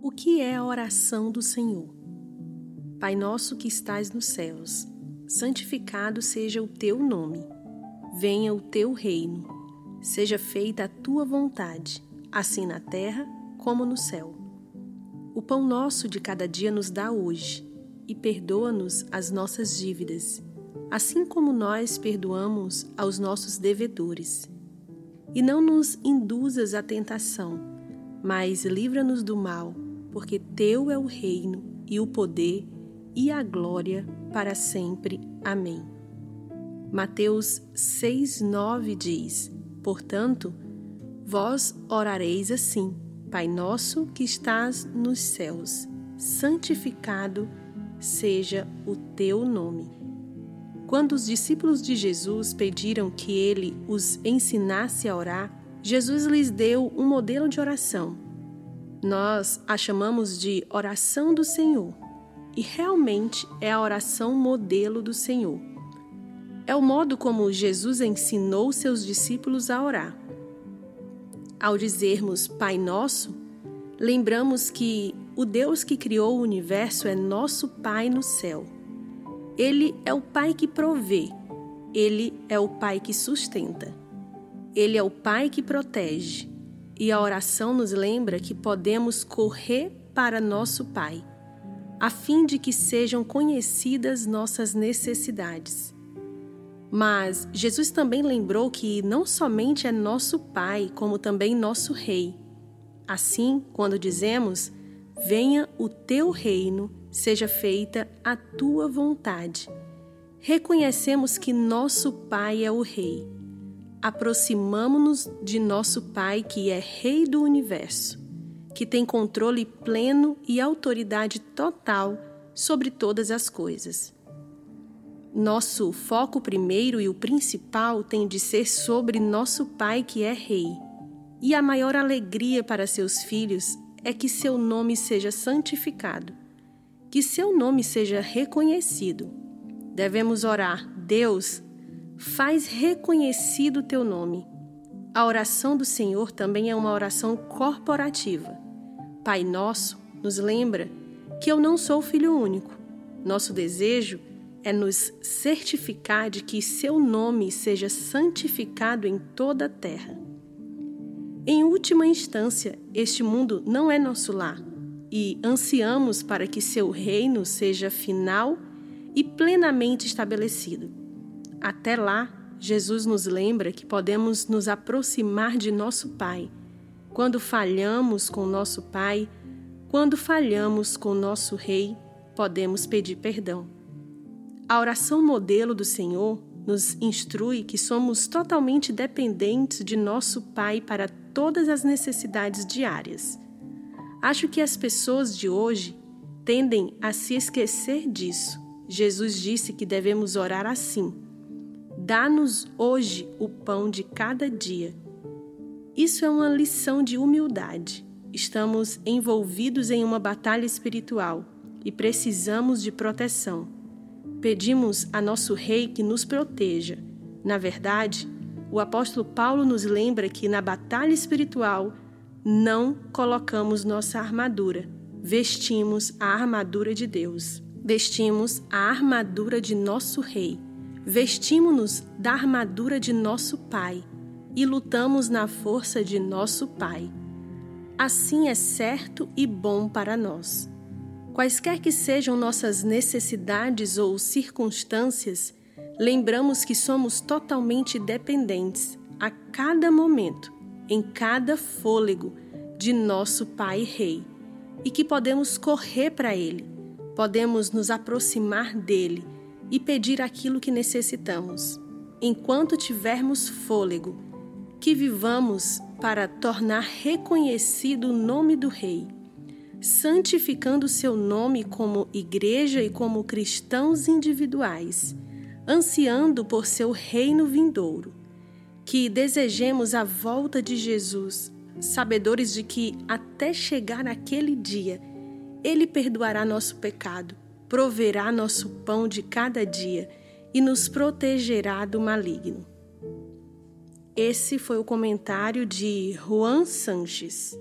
O que é a oração do Senhor? Pai nosso que estais nos céus, santificado seja o teu nome. Venha o teu reino. Seja feita a tua vontade, assim na terra como no céu. O pão nosso de cada dia nos dá hoje, e perdoa-nos as nossas dívidas, assim como nós perdoamos aos nossos devedores. E não nos induzas à tentação, mas livra-nos do mal porque teu é o reino e o poder e a glória para sempre. Amém. Mateus 6:9 diz: Portanto, vós orareis assim: Pai nosso que estás nos céus, santificado seja o teu nome. Quando os discípulos de Jesus pediram que ele os ensinasse a orar, Jesus lhes deu um modelo de oração nós a chamamos de oração do Senhor e realmente é a oração modelo do Senhor. É o modo como Jesus ensinou seus discípulos a orar. Ao dizermos Pai Nosso, lembramos que o Deus que criou o universo é nosso Pai no céu. Ele é o Pai que provê, ele é o Pai que sustenta, ele é o Pai que protege, e a oração nos lembra que podemos correr para nosso Pai, a fim de que sejam conhecidas nossas necessidades. Mas Jesus também lembrou que não somente é nosso Pai, como também nosso Rei. Assim, quando dizemos: Venha o teu reino, seja feita a tua vontade, reconhecemos que nosso Pai é o Rei aproximamo-nos de nosso Pai que é Rei do universo, que tem controle pleno e autoridade total sobre todas as coisas. Nosso foco primeiro e o principal tem de ser sobre nosso Pai que é Rei. E a maior alegria para seus filhos é que seu nome seja santificado, que seu nome seja reconhecido. Devemos orar, Deus, faz reconhecido o teu nome. A oração do Senhor também é uma oração corporativa. Pai Nosso nos lembra que eu não sou filho único. Nosso desejo é nos certificar de que seu nome seja santificado em toda a terra. Em última instância, este mundo não é nosso lar e ansiamos para que seu reino seja final e plenamente estabelecido. Até lá, Jesus nos lembra que podemos nos aproximar de nosso Pai. Quando falhamos com nosso Pai, quando falhamos com nosso Rei, podemos pedir perdão. A oração modelo do Senhor nos instrui que somos totalmente dependentes de nosso Pai para todas as necessidades diárias. Acho que as pessoas de hoje tendem a se esquecer disso. Jesus disse que devemos orar assim Dá-nos hoje o pão de cada dia. Isso é uma lição de humildade. Estamos envolvidos em uma batalha espiritual e precisamos de proteção. Pedimos a nosso Rei que nos proteja. Na verdade, o apóstolo Paulo nos lembra que na batalha espiritual não colocamos nossa armadura, vestimos a armadura de Deus, vestimos a armadura de nosso Rei Vestimos-nos da armadura de nosso Pai e lutamos na força de nosso Pai. Assim é certo e bom para nós. Quaisquer que sejam nossas necessidades ou circunstâncias, lembramos que somos totalmente dependentes a cada momento, em cada fôlego, de nosso Pai Rei e que podemos correr para Ele, podemos nos aproximar dele e pedir aquilo que necessitamos. Enquanto tivermos fôlego, que vivamos para tornar reconhecido o nome do Rei, santificando seu nome como igreja e como cristãos individuais, ansiando por seu reino vindouro. Que desejemos a volta de Jesus, sabedores de que até chegar aquele dia, ele perdoará nosso pecado proverá nosso pão de cada dia e nos protegerá do maligno. Esse foi o comentário de Juan Sanches.